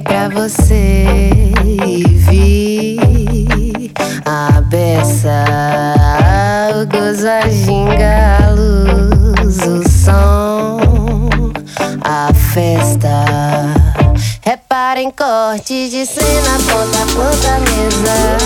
pra você e vi a beça, o gozo, a ginga, a luz, o som, a festa. Reparem corte de cena, ponta a ponta, mesa.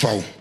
faux.